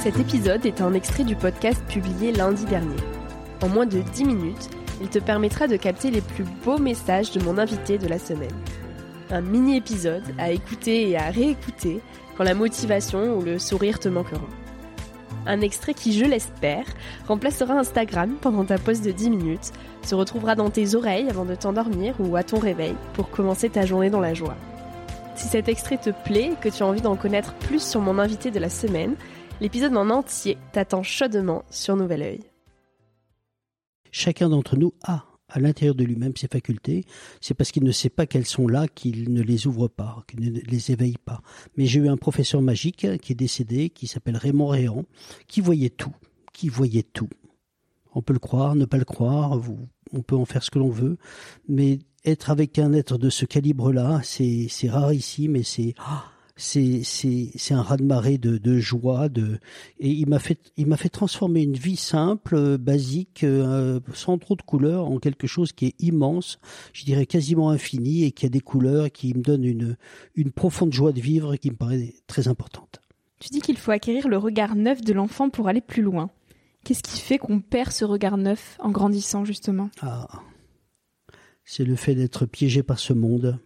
Cet épisode est un extrait du podcast publié lundi dernier. En moins de 10 minutes, il te permettra de capter les plus beaux messages de mon invité de la semaine. Un mini-épisode à écouter et à réécouter quand la motivation ou le sourire te manqueront. Un extrait qui, je l'espère, remplacera Instagram pendant ta pause de 10 minutes, se retrouvera dans tes oreilles avant de t'endormir ou à ton réveil pour commencer ta journée dans la joie. Si cet extrait te plaît et que tu as envie d'en connaître plus sur mon invité de la semaine, L'épisode en entier t'attend chaudement sur Nouvel Oeil. Chacun d'entre nous a à l'intérieur de lui-même ses facultés, c'est parce qu'il ne sait pas qu'elles sont là qu'il ne les ouvre pas, qu'il ne les éveille pas. Mais j'ai eu un professeur magique qui est décédé, qui s'appelle Raymond Réan, qui voyait tout, qui voyait tout. On peut le croire, ne pas le croire, on peut en faire ce que l'on veut, mais être avec un être de ce calibre-là, c'est rarissime et c'est... Ah, c'est c'est un raz-de-marée de, de joie de et il m'a fait il m'a fait transformer une vie simple euh, basique euh, sans trop de couleurs en quelque chose qui est immense je dirais quasiment infini et qui a des couleurs et qui me donne une une profonde joie de vivre qui me paraît très importante. Tu dis qu'il faut acquérir le regard neuf de l'enfant pour aller plus loin. Qu'est-ce qui fait qu'on perd ce regard neuf en grandissant justement? Ah. C'est le fait d'être piégé par ce monde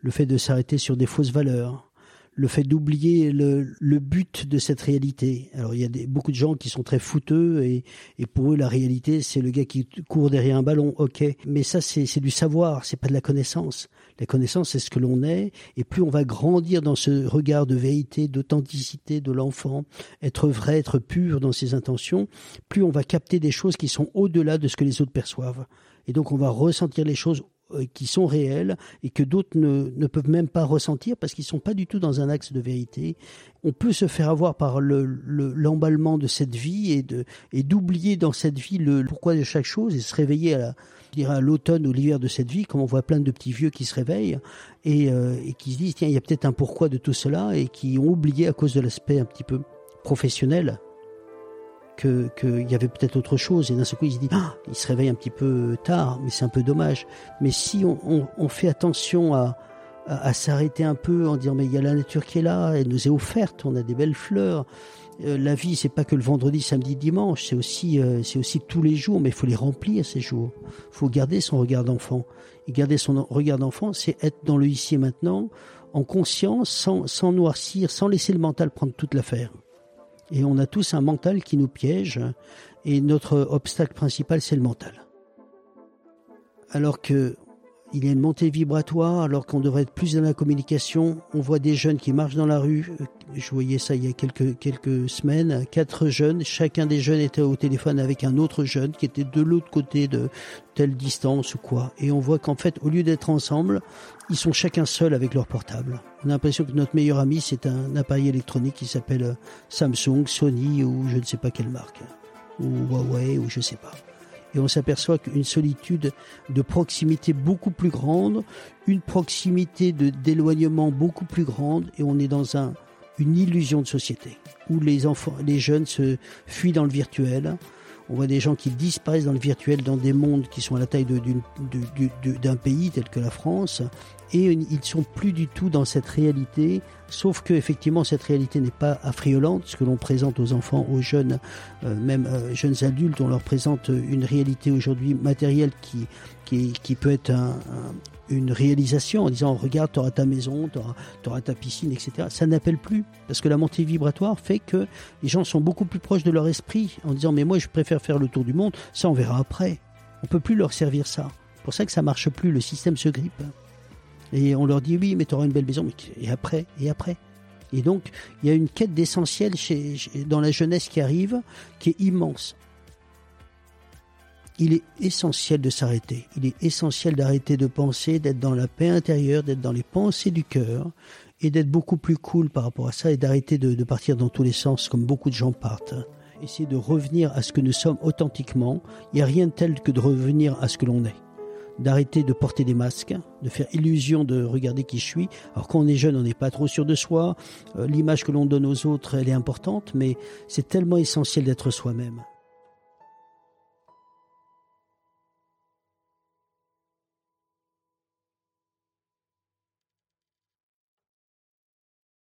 le fait de s'arrêter sur des fausses valeurs le fait d'oublier le, le, but de cette réalité. Alors il y a des, beaucoup de gens qui sont très fouteux et, et pour eux la réalité c'est le gars qui court derrière un ballon, ok. Mais ça c'est du savoir, c'est pas de la connaissance. La connaissance c'est ce que l'on est et plus on va grandir dans ce regard de vérité, d'authenticité de l'enfant, être vrai, être pur dans ses intentions, plus on va capter des choses qui sont au-delà de ce que les autres perçoivent. Et donc on va ressentir les choses qui sont réels et que d'autres ne, ne, peuvent même pas ressentir parce qu'ils sont pas du tout dans un axe de vérité. On peut se faire avoir par l'emballement le, de cette vie et de et d'oublier dans cette vie le pourquoi de chaque chose et se réveiller à l'automne ou l'hiver de cette vie, comme on voit plein de petits vieux qui se réveillent et, euh, et qui se disent tiens il y a peut-être un pourquoi de tout cela et qui ont oublié à cause de l'aspect un petit peu professionnel qu'il y avait peut-être autre chose. Et d'un seul coup, il se dit, ah, il se réveille un petit peu tard, mais c'est un peu dommage. Mais si on, fait attention à, à, à s'arrêter un peu en disant, mais il y a la nature qui est là, elle nous est offerte, on a des belles fleurs, euh, la vie, c'est pas que le vendredi, samedi, dimanche, c'est aussi, euh, c'est aussi tous les jours, mais il faut les remplir ces jours. Il faut garder son regard d'enfant. Et garder son regard d'enfant, c'est être dans le ici et maintenant, en conscience, sans, sans noircir, sans laisser le mental prendre toute l'affaire. Et on a tous un mental qui nous piège, et notre obstacle principal, c'est le mental. Alors que il y a une montée vibratoire alors qu'on devrait être plus dans la communication. On voit des jeunes qui marchent dans la rue. Je voyais ça il y a quelques, quelques semaines. Quatre jeunes. Chacun des jeunes était au téléphone avec un autre jeune qui était de l'autre côté de telle distance ou quoi. Et on voit qu'en fait, au lieu d'être ensemble, ils sont chacun seul avec leur portable. On a l'impression que notre meilleur ami, c'est un appareil électronique qui s'appelle Samsung, Sony ou je ne sais pas quelle marque. Ou Huawei ou je ne sais pas et on s'aperçoit qu'une solitude de proximité beaucoup plus grande, une proximité d'éloignement beaucoup plus grande, et on est dans un, une illusion de société où les enfants, les jeunes se fuient dans le virtuel. On voit des gens qui disparaissent dans le virtuel dans des mondes qui sont à la taille d'un pays tel que la France et ils ne sont plus du tout dans cette réalité, sauf que effectivement cette réalité n'est pas affriolante, ce que l'on présente aux enfants, aux jeunes, euh, même euh, jeunes adultes, on leur présente une réalité aujourd'hui matérielle qui, peut être un, une réalisation en disant regarde, tu auras ta maison, tu auras, ta piscine, etc. Ça n'appelle plus, parce que la montée vibratoire fait que les gens sont beaucoup plus proches de leur esprit en disant mais moi je préfère faire le tour du monde, ça on verra après. On peut plus leur servir ça. C'est pour ça que ça marche plus, le système se grippe. Et on leur dit oui, mais tu auras une belle maison. Mais et après Et après Et donc, il y a une quête d'essentiel chez, dans la jeunesse qui arrive, qui est immense. Il est essentiel de s'arrêter. Il est essentiel d'arrêter de penser, d'être dans la paix intérieure, d'être dans les pensées du cœur et d'être beaucoup plus cool par rapport à ça et d'arrêter de, de partir dans tous les sens comme beaucoup de gens partent essayer de revenir à ce que nous sommes authentiquement. Il n'y a rien de tel que de revenir à ce que l'on est d'arrêter de porter des masques, de faire illusion de regarder qui je suis. Alors quand on est jeune, on n'est pas trop sûr de soi. Euh, l'image que l'on donne aux autres, elle est importante, mais c'est tellement essentiel d'être soi-même.